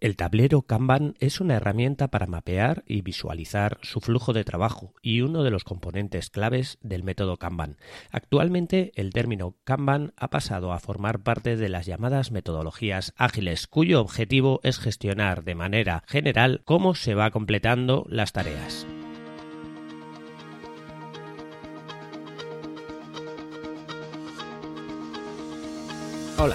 El tablero Kanban es una herramienta para mapear y visualizar su flujo de trabajo y uno de los componentes claves del método Kanban. Actualmente el término Kanban ha pasado a formar parte de las llamadas metodologías ágiles, cuyo objetivo es gestionar de manera general cómo se va completando las tareas. Hola,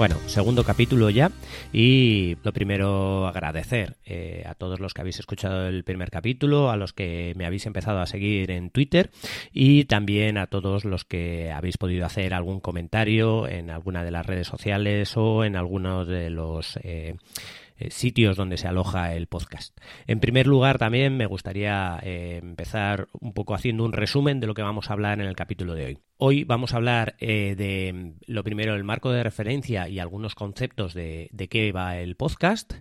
Bueno, segundo capítulo ya. Y lo primero agradecer eh, a todos los que habéis escuchado el primer capítulo, a los que me habéis empezado a seguir en Twitter y también a todos los que habéis podido hacer algún comentario en alguna de las redes sociales o en alguno de los... Eh, eh, sitios donde se aloja el podcast. En primer lugar, también me gustaría eh, empezar un poco haciendo un resumen de lo que vamos a hablar en el capítulo de hoy. Hoy vamos a hablar eh, de lo primero, el marco de referencia y algunos conceptos de, de qué va el podcast.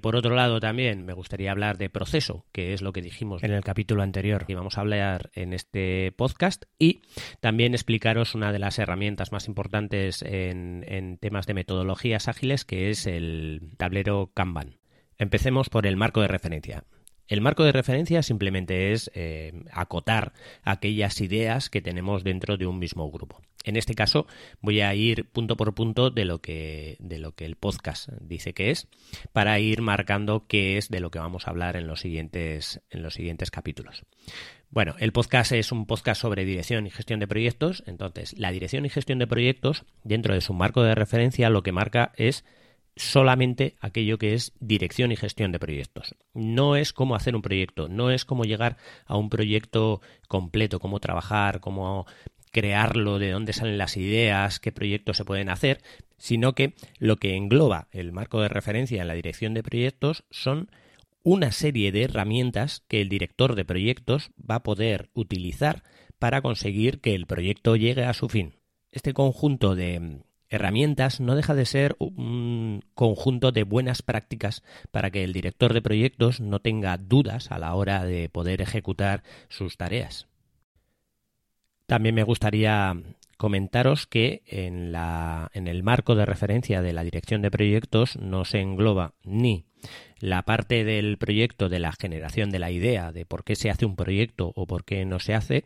Por otro lado, también me gustaría hablar de proceso, que es lo que dijimos en el capítulo anterior y vamos a hablar en este podcast. Y también explicaros una de las herramientas más importantes en, en temas de metodologías ágiles, que es el tablero Kanban. Empecemos por el marco de referencia. El marco de referencia simplemente es eh, acotar aquellas ideas que tenemos dentro de un mismo grupo. En este caso voy a ir punto por punto de lo que, de lo que el podcast dice que es para ir marcando qué es de lo que vamos a hablar en los siguientes, en los siguientes capítulos. Bueno, el podcast es un podcast sobre dirección y gestión de proyectos. Entonces, la dirección y gestión de proyectos, dentro de su marco de referencia, lo que marca es solamente aquello que es dirección y gestión de proyectos. No es cómo hacer un proyecto, no es cómo llegar a un proyecto completo, cómo trabajar, cómo crearlo, de dónde salen las ideas, qué proyectos se pueden hacer, sino que lo que engloba el marco de referencia en la dirección de proyectos son una serie de herramientas que el director de proyectos va a poder utilizar para conseguir que el proyecto llegue a su fin. Este conjunto de herramientas no deja de ser un conjunto de buenas prácticas para que el director de proyectos no tenga dudas a la hora de poder ejecutar sus tareas. También me gustaría comentaros que en, la, en el marco de referencia de la dirección de proyectos no se engloba ni la parte del proyecto de la generación de la idea de por qué se hace un proyecto o por qué no se hace,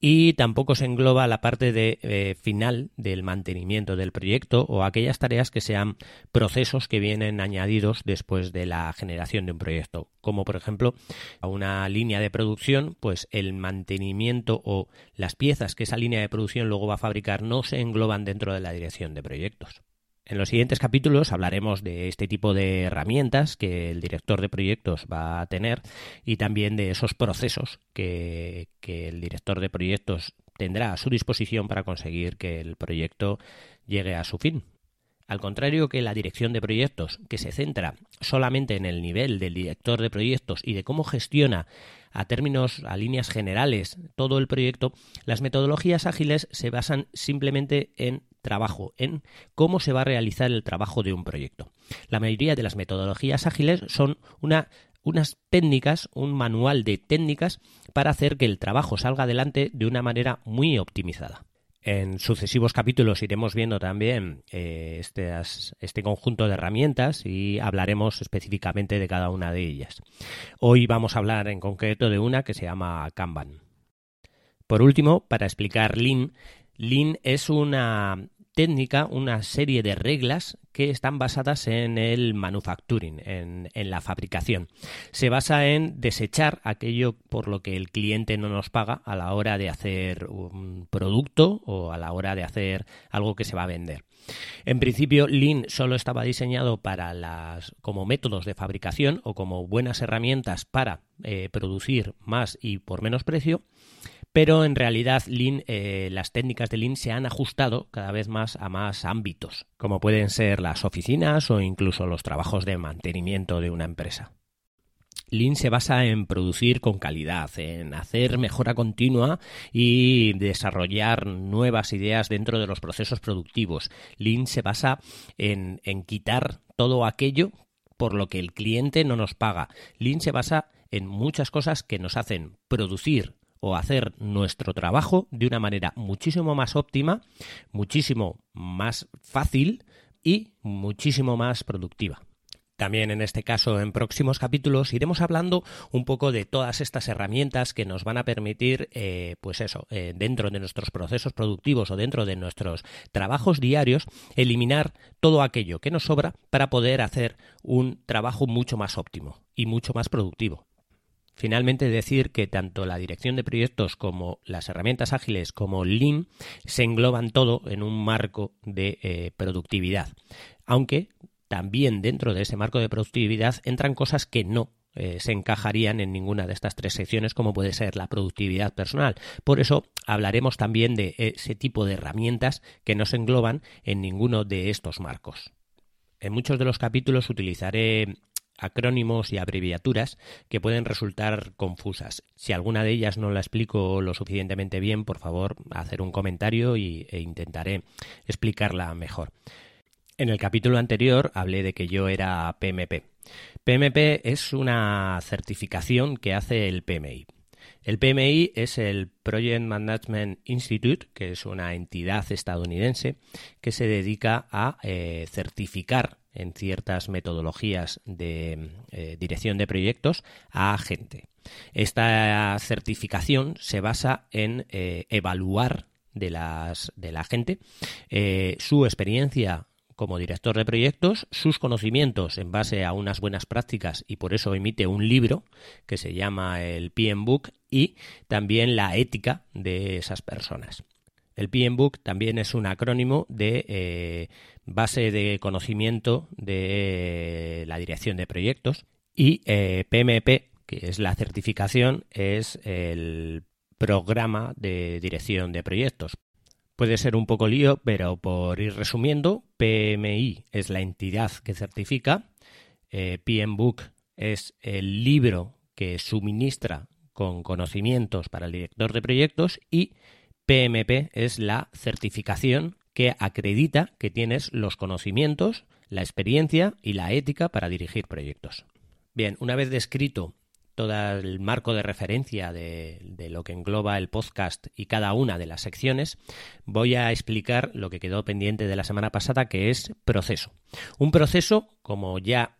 y tampoco se engloba la parte de eh, final del mantenimiento del proyecto o aquellas tareas que sean procesos que vienen añadidos después de la generación de un proyecto, como por ejemplo a una línea de producción, pues el mantenimiento o las piezas que esa línea de producción luego va a fabricar no se engloban dentro de la dirección de proyectos. En los siguientes capítulos hablaremos de este tipo de herramientas que el director de proyectos va a tener y también de esos procesos que, el director de proyectos tendrá a su disposición para conseguir que el proyecto llegue a su fin. Al contrario que la dirección de proyectos, que se centra solamente en el nivel del director de proyectos y de cómo gestiona a términos, a líneas generales, todo el proyecto, las metodologías ágiles se basan simplemente en trabajo, en cómo se va a realizar el trabajo de un proyecto. La mayoría de las metodologías ágiles son una unas técnicas, un manual de técnicas para hacer que el trabajo salga adelante de una manera muy optimizada. En sucesivos capítulos iremos viendo también eh, este conjunto de herramientas y hablaremos específicamente de cada una de ellas. Hoy vamos a hablar en concreto de una que se llama Kanban. Por último, para explicar Lean, Lean es una técnica, una serie de reglas que están basadas en el manufacturing, en, la fabricación. Se basa en desechar aquello por lo que el cliente no nos paga a la hora de hacer un producto o a la hora de hacer algo que se va a vender. En principio, Lean solo estaba diseñado para las como métodos de fabricación o como buenas herramientas para eh, producir más y por menos precio, pero en realidad eh, las técnicas de Lean se han ajustado cada vez más a más ámbitos, como pueden ser las oficinas o incluso los trabajos de mantenimiento de una empresa. Lean se basa en producir con calidad, en hacer mejora continua y desarrollar nuevas ideas dentro de los procesos productivos. Lean se basa en, en quitar todo aquello por lo que el cliente no nos paga. Lean se basa en muchas cosas que nos hacen producir o hacer nuestro trabajo de una manera muchísimo más óptima, muchísimo más fácil y muchísimo más productiva. También en este caso, en próximos capítulos, iremos hablando un poco de todas estas herramientas que nos van a permitir, eh, pues eso, eh, dentro de nuestros procesos productivos o dentro de nuestros trabajos diarios, eliminar todo aquello que nos sobra para poder hacer un trabajo mucho más óptimo y mucho más productivo. Finalmente decir que tanto la dirección de proyectos como las herramientas ágiles como Lean se engloban todo en un marco de eh, productividad. Aunque también dentro de ese marco de productividad entran cosas que no eh, se encajarían en ninguna de estas tres secciones, como puede ser la productividad personal. Por eso hablaremos también de ese tipo de herramientas que no se engloban en ninguno de estos marcos. En muchos de los capítulos utilizaré acrónimos y abreviaturas que pueden resultar confusas. Si alguna de ellas no la explico lo suficientemente bien, por favor, hacer un comentario y, e intentaré explicarla mejor. En el capítulo anterior hablé de que yo era PMP. PMP es una certificación que hace el PMI. El PMI es el Project Management Institute, que es una entidad estadounidense que se dedica a eh, certificar en ciertas metodologías de eh, dirección de proyectos a gente. Esta certificación se basa en eh, evaluar de, las, de la gente su experiencia como director de proyectos sus conocimientos en base a unas buenas prácticas y por eso emite un libro que se llama el PM Book y también la ética de esas personas. El PM Book también es un acrónimo de eh, base de conocimiento de la dirección de proyectos y PMP, eh, que es la certificación, es el programa de dirección de proyectos. Puede ser un poco lío, pero por ir resumiendo, PMI es la entidad que certifica, eh, PMBOK es el libro que suministra con conocimientos para el director de proyectos y PMP es la certificación que acredita que tienes los conocimientos, la experiencia y la ética para dirigir proyectos. Bien, una vez descrito todo el marco de referencia de, lo que engloba el podcast y cada una de las secciones, voy a explicar lo que quedó pendiente de la semana pasada, que es proceso. Un proceso, como ya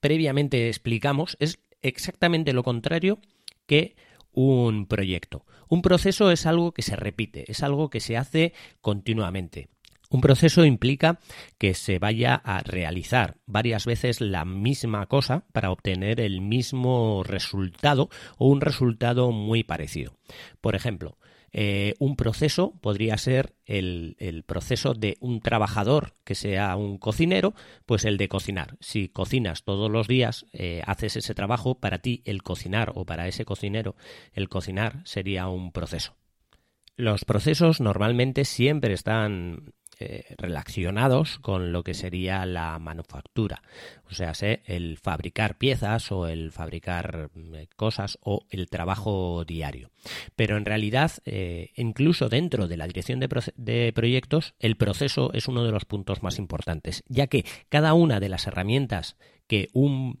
previamente explicamos, es exactamente lo contrario que un proyecto. Un proceso es algo que se repite, es algo que se hace continuamente. Un proceso implica que se vaya a realizar varias veces la misma cosa para obtener el mismo resultado o un resultado muy parecido. Por ejemplo, eh, un proceso podría ser el, proceso de un trabajador que sea un cocinero, pues el de cocinar. Si cocinas todos los días, eh, haces ese trabajo, para ti el cocinar o para ese cocinero el cocinar sería un proceso. Los procesos normalmente siempre están eh, relacionados con lo que sería la manufactura, o sea, el fabricar piezas o el fabricar eh, cosas o el trabajo diario. Pero en realidad, eh, incluso dentro de la dirección de, de proyectos, el proceso es uno de los puntos más importantes, ya que cada una de las herramientas que un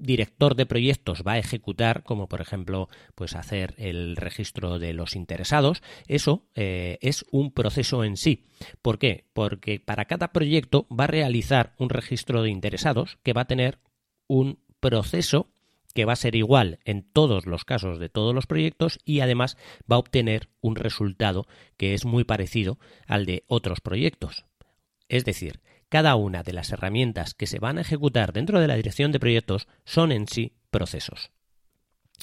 director de proyectos va a ejecutar, como por ejemplo, pues hacer el registro de los interesados, eso eh, es un proceso en sí. ¿Por qué? Porque para cada proyecto va a realizar un registro de interesados que va a tener un proceso que va a ser igual en todos los casos de todos los proyectos y además va a obtener un resultado que es muy parecido al de otros proyectos. Es decir, cada una de las herramientas que se van a ejecutar dentro de la dirección de proyectos son en sí procesos.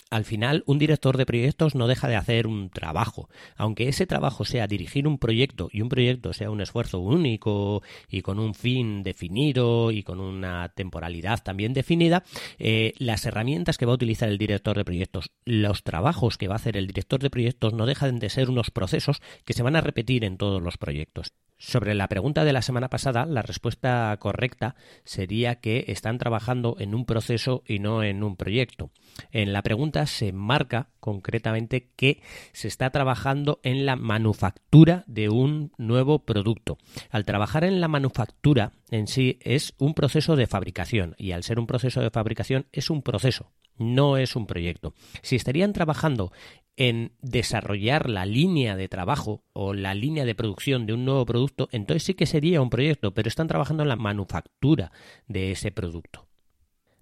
al final un director de proyectos no deja de hacer un trabajo. Aunque ese trabajo sea dirigir un proyecto y un proyecto sea un esfuerzo único y con un fin definido y con una temporalidad también definida, eh, las herramientas que va a utilizar el director de proyectos, los trabajos que va a hacer el director de proyectos no dejan de ser unos procesos que se van a repetir en todos los proyectos. Sobre la pregunta de la semana pasada, la respuesta correcta sería que están trabajando en un proceso y no en un proyecto. En la pregunta se marca concretamente que se está trabajando en la manufactura de un nuevo producto. Al trabajar en la manufactura en sí es un proceso de fabricación y al ser un proceso de fabricación es un proceso, no es un proyecto. Si estarían trabajando en desarrollar la línea de trabajo o la línea de producción de un nuevo producto, entonces sí que sería un proyecto, pero están trabajando en la manufactura de ese producto.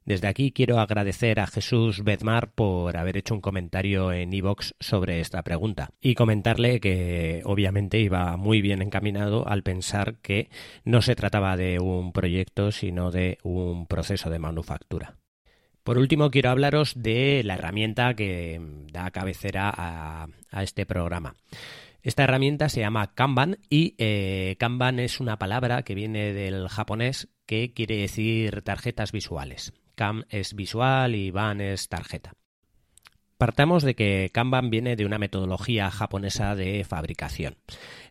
Desde aquí quiero agradecer a Jesús Bedmar por haber hecho un comentario en iVox sobre esta pregunta y comentarle que obviamente iba muy bien encaminado al pensar que no se trataba de un proyecto sino de un proceso de manufactura. Por último, quiero hablaros de la herramienta que da cabecera a, este programa. Esta herramienta se llama Kanban y eh, Kanban es una palabra que viene del japonés que quiere decir tarjetas visuales. Kam es visual y Ban es tarjeta. Partamos de que Kanban viene de una metodología japonesa de fabricación.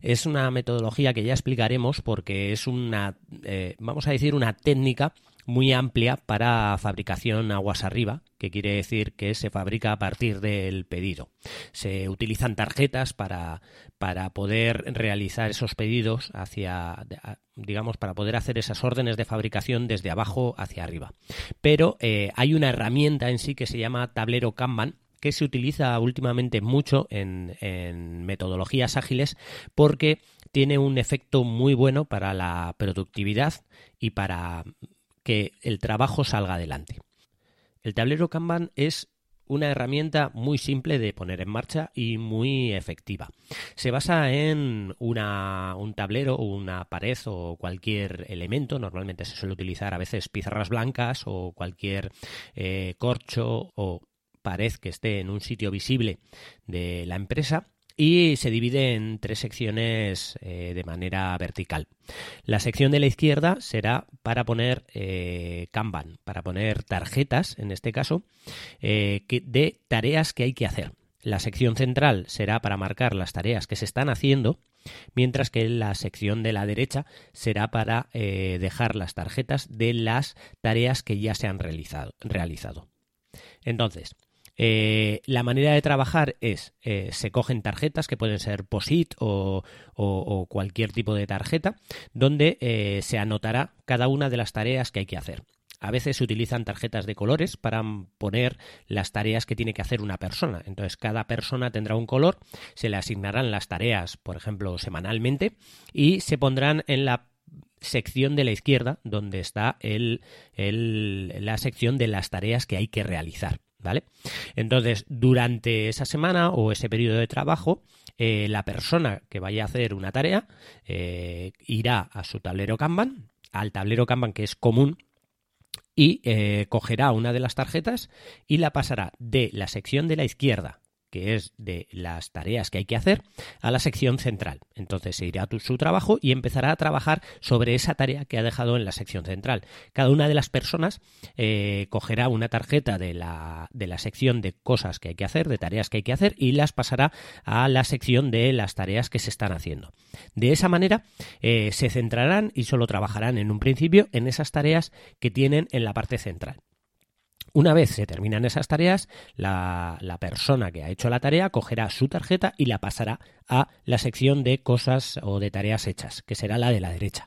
Es una metodología que ya explicaremos porque es una, eh, vamos a decir, una técnica muy amplia para fabricación aguas arriba, que quiere decir que se fabrica a partir del pedido. Se utilizan tarjetas para, para poder realizar esos pedidos hacia, digamos, para poder hacer esas órdenes de fabricación desde abajo hacia arriba. Pero eh, hay una herramienta en sí que se llama tablero Kanban, que se utiliza últimamente mucho en, en, metodologías ágiles porque tiene un efecto muy bueno para la productividad y para que el trabajo salga adelante. El tablero Kanban es una herramienta muy simple de poner en marcha y muy efectiva. Se basa en una, un tablero una pared o cualquier elemento, normalmente se suele utilizar a veces pizarras blancas o cualquier eh, corcho o pared que esté en un sitio visible de la empresa y se divide en tres secciones eh, de manera vertical. La sección de la izquierda será para poner eh, Kanban, para poner tarjetas, en este caso, eh, de tareas que hay que hacer. La sección central será para marcar las tareas que se están haciendo, mientras que la sección de la derecha será para dejar las tarjetas de las tareas que ya se han realizado. realizado. Entonces, eh, la manera de trabajar es, eh, se cogen tarjetas que pueden ser POSIT o, cualquier tipo de tarjeta, donde eh, se anotará cada una de las tareas que hay que hacer. A veces se utilizan tarjetas de colores para poner las tareas que tiene que hacer una persona. Entonces, cada persona tendrá un color, se le asignarán las tareas, por ejemplo, semanalmente, y se pondrán en la sección de la izquierda, donde está la sección de las tareas que hay que realizar. ¿Vale? Entonces, durante esa semana o ese periodo de trabajo, eh, la persona que vaya a hacer una tarea eh, irá a su tablero Kanban, al tablero Kanban que es común, y eh, cogerá una de las tarjetas y la pasará de la sección de la izquierda que es de las tareas que hay que hacer, a la sección central. Entonces se irá a su trabajo y empezará a trabajar sobre esa tarea que ha dejado en la sección central. Cada una de las personas eh, cogerá una tarjeta de la, de la sección de cosas que hay que hacer, de tareas que hay que hacer, y las pasará a la sección de las tareas que se están haciendo. De esa manera eh, se centrarán y solo trabajarán en un principio en esas tareas que tienen en la parte central. Una vez se terminan esas tareas, la, persona que ha hecho la tarea cogerá su tarjeta y la pasará a la sección de cosas o de tareas hechas, que será la de la derecha.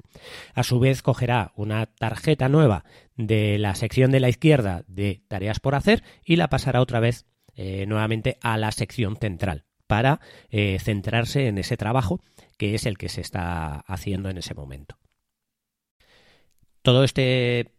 A su vez cogerá una tarjeta nueva de la sección de la izquierda de tareas por hacer y la pasará otra vez eh, nuevamente a la sección central para eh, centrarse en ese trabajo que es el que se está haciendo en ese momento. Todo este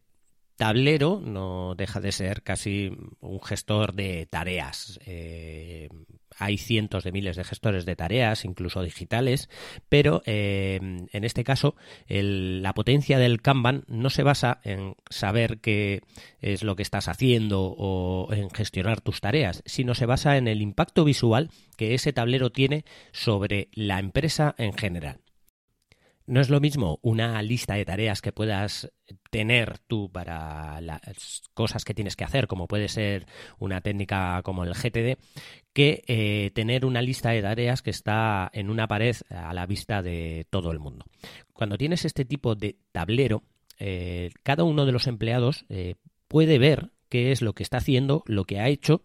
tablero no deja de ser casi un gestor de tareas. Eh, hay cientos de miles de gestores de tareas, incluso digitales, pero eh, en este caso la potencia del Kanban no se basa en saber qué es lo que estás haciendo o en gestionar tus tareas, sino se basa en el impacto visual que ese tablero tiene sobre la empresa en general. No es lo mismo una lista de tareas que puedas tener tú para las cosas que tienes que hacer, como puede ser una técnica como el GTD, que eh, tener una lista de tareas que está en una pared a la vista de todo el mundo. Cuando tienes este tipo de tablero, eh, cada uno de los empleados eh, puede ver qué es lo que está haciendo, lo que ha hecho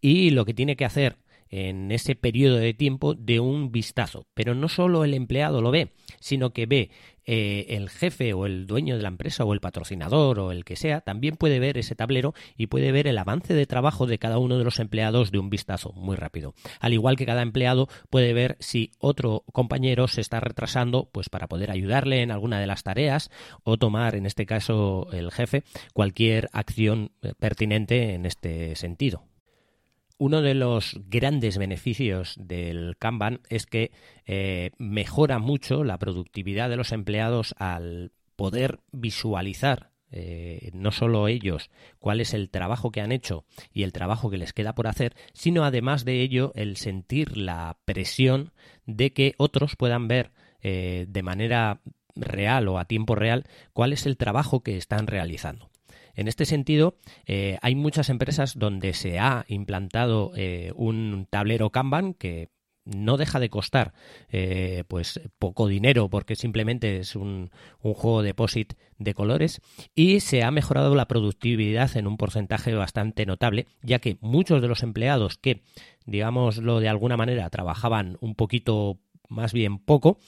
y lo que tiene que hacer en ese periodo de tiempo de un vistazo. Pero no solo el empleado lo ve, sino que ve eh, el jefe o el dueño de la empresa o el patrocinador o el que sea, también puede ver ese tablero y puede ver el avance de trabajo de cada uno de los empleados de un vistazo muy rápido. Al igual que cada empleado puede ver si otro compañero se está retrasando, pues para poder ayudarle en alguna de las tareas o tomar, en este caso el jefe, cualquier acción eh, pertinente en este sentido. Uno de los grandes beneficios del Kanban es que eh, mejora mucho la productividad de los empleados al poder visualizar eh, no solo ellos cuál es el trabajo que han hecho y el trabajo que les queda por hacer, sino además de ello el sentir la presión de que otros puedan ver eh, de manera real o a tiempo real cuál es el trabajo que están realizando. En este sentido, eh, hay muchas empresas donde se ha implantado eh, un tablero Kanban que no deja de costar eh, pues poco dinero porque simplemente es un, un, juego de POSIT de colores y se ha mejorado la productividad en un porcentaje bastante notable ya que muchos de los empleados que digámoslo de alguna manera trabajaban un poquito más bien poco,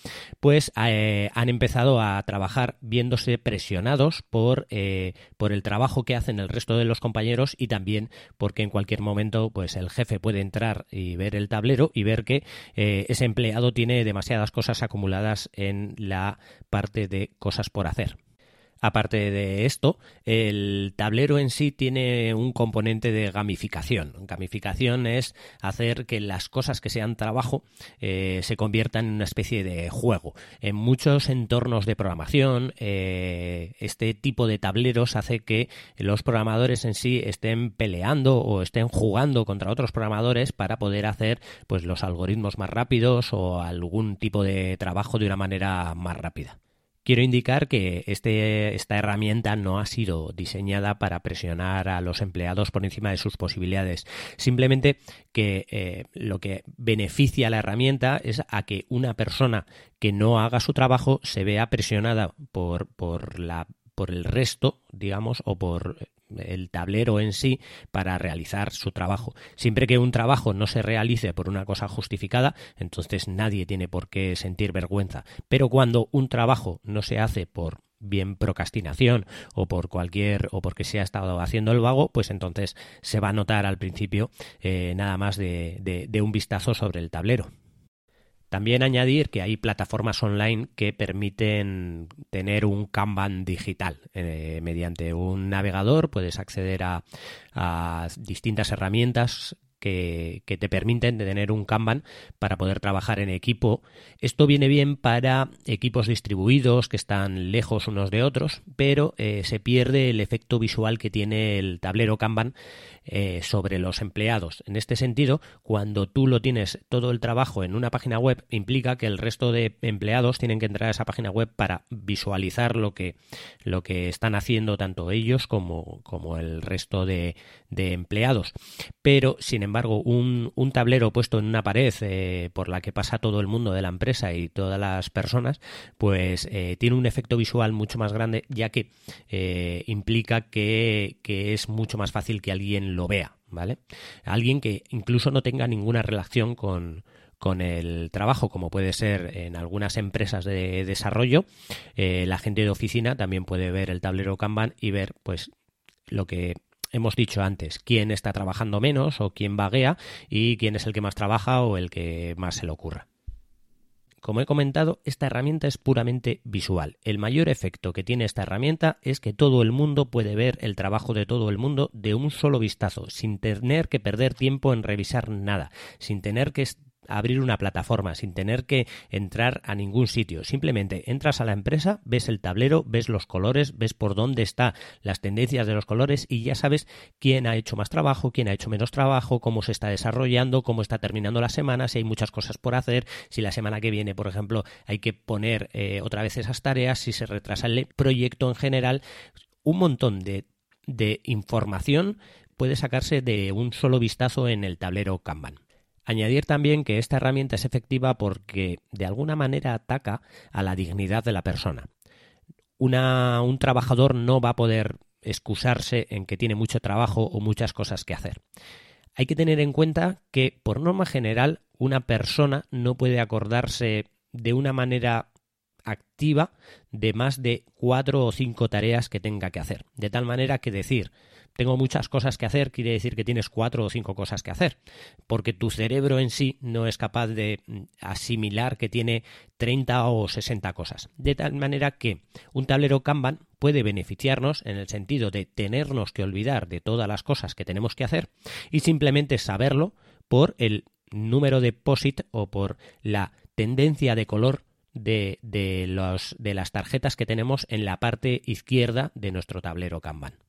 pues eh, han empezado a trabajar viéndose presionados por, eh, por el trabajo que hacen el resto de los compañeros y también porque en cualquier momento pues el jefe puede entrar y ver el tablero y ver que eh, ese empleado tiene demasiadas cosas acumuladas en la parte de cosas por hacer. Aparte de esto, el tablero en sí tiene un componente de gamificación. Gamificación es hacer que las cosas que sean trabajo eh, se conviertan en una especie de juego. En muchos entornos de programación, eh, este tipo de tableros hace que los programadores en sí estén peleando o estén jugando contra otros programadores para poder hacer pues, los algoritmos más rápidos o algún tipo de trabajo de una manera más rápida. Quiero indicar que este, esta herramienta no ha sido diseñada para presionar a los empleados por encima de sus posibilidades. Simplemente que eh, lo que beneficia a la herramienta es a que una persona que no haga su trabajo se vea presionada por, por la por el resto, digamos, o por el tablero en sí para realizar su trabajo. Siempre que un trabajo no se realice por una cosa justificada, entonces nadie tiene por qué sentir vergüenza. Pero cuando un trabajo no se hace por bien procrastinación o por cualquier o porque se ha estado haciendo el vago, pues entonces se va a notar al principio eh, nada más de un vistazo sobre el tablero. También añadir que hay plataformas online que permiten tener un Kanban digital. Eh, mediante un navegador puedes acceder a, distintas herramientas que, te permiten tener un Kanban para poder trabajar en equipo. Esto viene bien para equipos distribuidos que están lejos unos de otros, pero eh, se pierde el efecto visual que tiene el tablero Kanban eh, sobre los empleados. En este sentido, cuando tú lo tienes todo el trabajo en una página web, implica que el resto de empleados tienen que entrar a esa página web para visualizar lo que, lo que están haciendo tanto ellos como, como el resto de, de empleados. Pero, sin embargo, un, un, tablero puesto en una pared eh, por la que pasa todo el mundo de la empresa y todas las personas, pues eh, tiene un efecto visual mucho más grande, ya que implica que, que es mucho más fácil que alguien lo vea, ¿vale? Alguien que incluso no tenga ninguna relación con, con el trabajo, como puede ser en algunas empresas de desarrollo, eh, la gente de oficina también puede ver el tablero Kanban y ver, pues, lo que hemos dicho antes, quién está trabajando menos o quién vaguea y quién es el que más trabaja o el que más se le ocurra. Como he comentado, esta herramienta es puramente visual. El mayor efecto que tiene esta herramienta es que todo el mundo puede ver el trabajo de todo el mundo de un solo vistazo, sin tener que perder tiempo en revisar nada, sin tener que abrir una plataforma sin tener que entrar a ningún sitio. Simplemente entras a la empresa, ves el tablero, ves los colores, ves por dónde están las tendencias de los colores y ya sabes quién ha hecho más trabajo, quién ha hecho menos trabajo, cómo se está desarrollando, cómo está terminando la semana, si hay muchas cosas por hacer, si la semana que viene, por ejemplo, hay que poner eh, otra vez esas tareas, si se retrasa el proyecto en general, un montón de, de información puede sacarse de un solo vistazo en el tablero Kanban. Añadir también que esta herramienta es efectiva porque de alguna manera ataca a la dignidad de la persona. un trabajador no va a poder excusarse en que tiene mucho trabajo o muchas cosas que hacer. Hay que tener en cuenta que, por norma general, una persona no puede acordarse de una manera activa de más de cuatro o cinco tareas que tenga que hacer. De tal manera que decir tengo muchas cosas que hacer, quiere decir que tienes cuatro o cinco cosas que hacer, porque tu cerebro en sí no es capaz de mm, asimilar que tiene 30 o 60 cosas. De tal manera que un tablero Kanban puede beneficiarnos en el sentido de tenernos que olvidar de todas las cosas que tenemos que hacer y simplemente saberlo por el número de POSIT o por la tendencia de color de, de, los, de las tarjetas que tenemos en la parte izquierda de nuestro tablero Kanban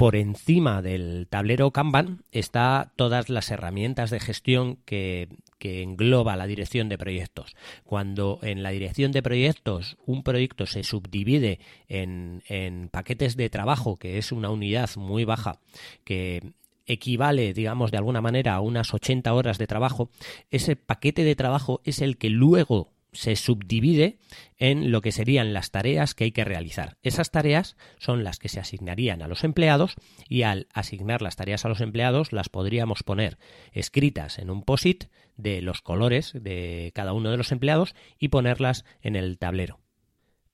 por encima del tablero Kanban está todas las herramientas de gestión que, engloba la dirección de proyectos. Cuando en la dirección de proyectos un proyecto se subdivide en, en paquetes de trabajo, que es una unidad muy baja, que equivale, digamos, de alguna manera a unas 80 horas de trabajo, ese paquete de trabajo es el que luego se subdivide en lo que serían las tareas que hay que realizar. Esas tareas son las que se asignarían a los empleados y al asignar las tareas a los empleados las podríamos poner escritas en un POSIT de los colores de cada uno de los empleados y ponerlas en el tablero.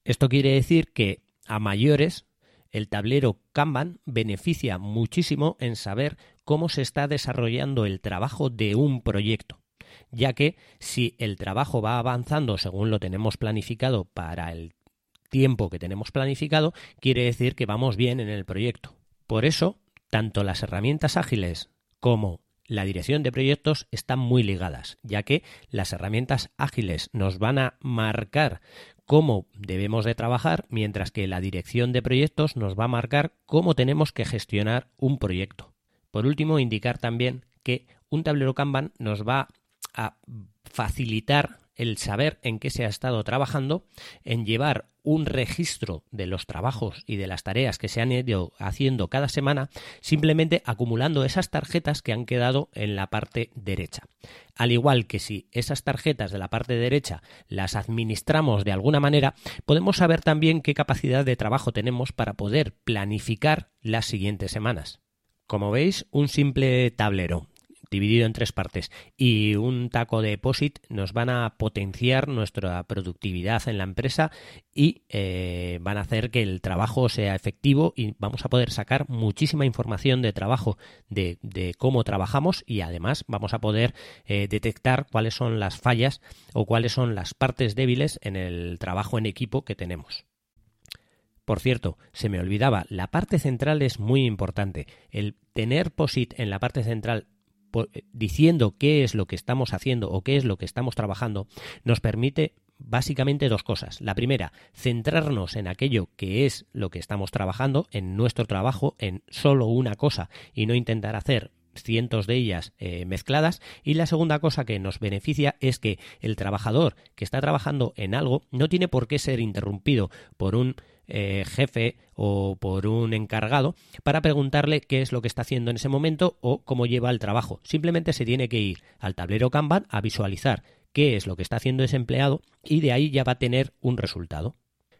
Esto quiere decir que a mayores el tablero Kanban beneficia muchísimo en saber cómo se está desarrollando el trabajo de un proyecto ya que si el trabajo va avanzando según lo tenemos planificado para el tiempo que tenemos planificado, quiere decir que vamos bien en el proyecto. Por eso, tanto las herramientas ágiles como la dirección de proyectos están muy ligadas, ya que las herramientas ágiles nos van a marcar cómo debemos de trabajar, mientras que la dirección de proyectos nos va a marcar cómo tenemos que gestionar un proyecto. Por último, indicar también que un tablero Kanban nos va a facilitar el saber en qué se ha estado trabajando, en llevar un registro de los trabajos y de las tareas que se han ido haciendo cada semana, simplemente acumulando esas tarjetas que han quedado en la parte derecha. Al igual que si esas tarjetas de la parte derecha las administramos de alguna manera, podemos saber también qué capacidad de trabajo tenemos para poder planificar las siguientes semanas. Como veis, un simple tablero dividido en tres partes y un taco de POSIT nos van a potenciar nuestra productividad en la empresa y eh, van a hacer que el trabajo sea efectivo y vamos a poder sacar muchísima información de trabajo de, cómo trabajamos y además vamos a poder eh, detectar cuáles son las fallas o cuáles son las partes débiles en el trabajo en equipo que tenemos. Por cierto, se me olvidaba, la parte central es muy importante. El tener POSIT en la parte central diciendo qué es lo que estamos haciendo o qué es lo que estamos trabajando, nos permite básicamente dos cosas. La primera, centrarnos en aquello que es lo que estamos trabajando, en nuestro trabajo, en solo una cosa y no intentar hacer cientos de ellas eh, mezcladas y la segunda cosa que nos beneficia es que el trabajador que está trabajando en algo no tiene por qué ser interrumpido por un eh, jefe o por un encargado para preguntarle qué es lo que está haciendo en ese momento o cómo lleva el trabajo. Simplemente se tiene que ir al tablero Kanban a visualizar qué es lo que está haciendo ese empleado y de ahí ya va a tener un resultado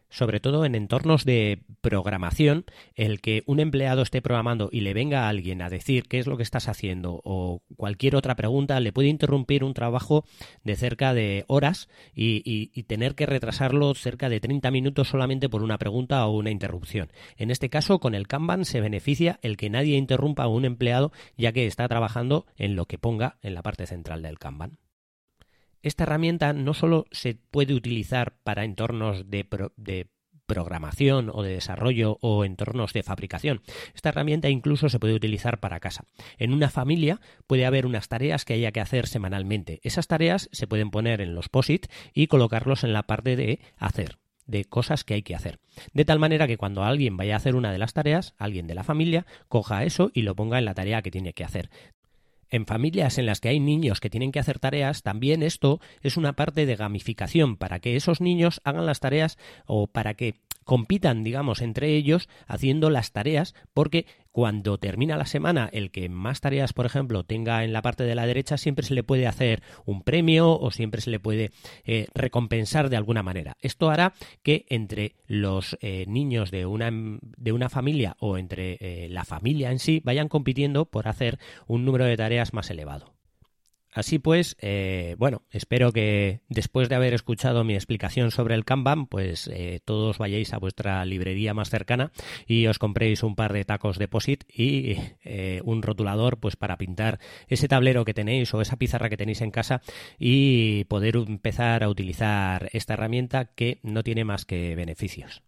sobre todo en entornos de programación, el que un empleado esté programando y le venga a alguien a decir qué es lo que estás haciendo o cualquier otra pregunta, le puede interrumpir un trabajo de cerca de horas y, tener que retrasarlo cerca de 30 minutos solamente por una pregunta o una interrupción. En este caso, con el Kanban se beneficia el que nadie interrumpa a un empleado ya que está trabajando en lo que ponga en la parte central del Kanban. Esta herramienta no solo se puede utilizar para entornos de, programación o de desarrollo o entornos de fabricación. Esta herramienta incluso se puede utilizar para casa. En una familia puede haber unas tareas que haya que hacer semanalmente. Esas tareas se pueden poner en los POSIT y colocarlos en la parte de hacer de cosas que hay que hacer. De tal manera que cuando alguien vaya a hacer una de las tareas, alguien de la familia coja eso y lo ponga en la tarea que tiene que hacer. En familias en las que hay niños que tienen que hacer tareas, también esto es una parte de gamificación para que esos niños hagan las tareas o para que compitan, digamos, entre ellos haciendo las tareas, porque cuando termina la semana, el que más tareas, por ejemplo, tenga en la parte de la derecha, siempre se le puede hacer un premio o siempre se le puede eh, recompensar de alguna manera. Esto hará que entre los eh, niños de una, de una familia o entre eh, la familia en sí vayan compitiendo por hacer un número de tareas más elevado. Así pues, eh, bueno, espero que después de haber escuchado mi explicación sobre el Kanban, pues eh, todos vayáis a vuestra librería más cercana y os compréis un par de tacos de POSIT y eh, un rotulador pues para pintar ese tablero que tenéis o esa pizarra que tenéis en casa y poder empezar a utilizar esta herramienta que no tiene más que beneficios.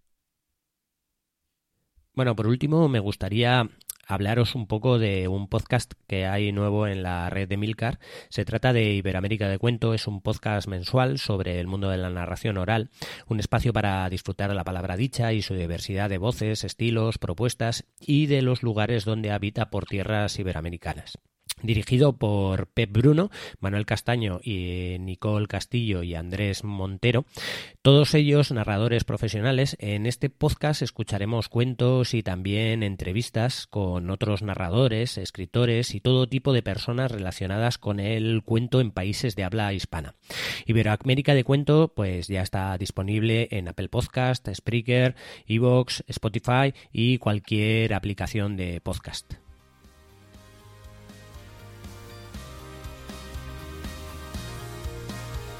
Bueno, por último, me gustaría hablaros un poco de un podcast que hay nuevo en la red de Milcar. Se trata de Iberoamérica de Cuento, es un podcast mensual sobre el mundo de la narración oral, un espacio para disfrutar de la palabra dicha y su diversidad de voces, estilos, propuestas y de los lugares donde habita por tierras iberoamericanas dirigido por Pep Bruno, Manuel Castaño y Nicole Castillo y Andrés Montero, todos ellos narradores profesionales. En este podcast escucharemos cuentos y también entrevistas con otros narradores, escritores y todo tipo de personas relacionadas con el cuento en países de habla hispana. Iberoamérica de Cuento pues ya está disponible en Apple Podcast, Spreaker, Evox, Spotify y cualquier aplicación de podcast.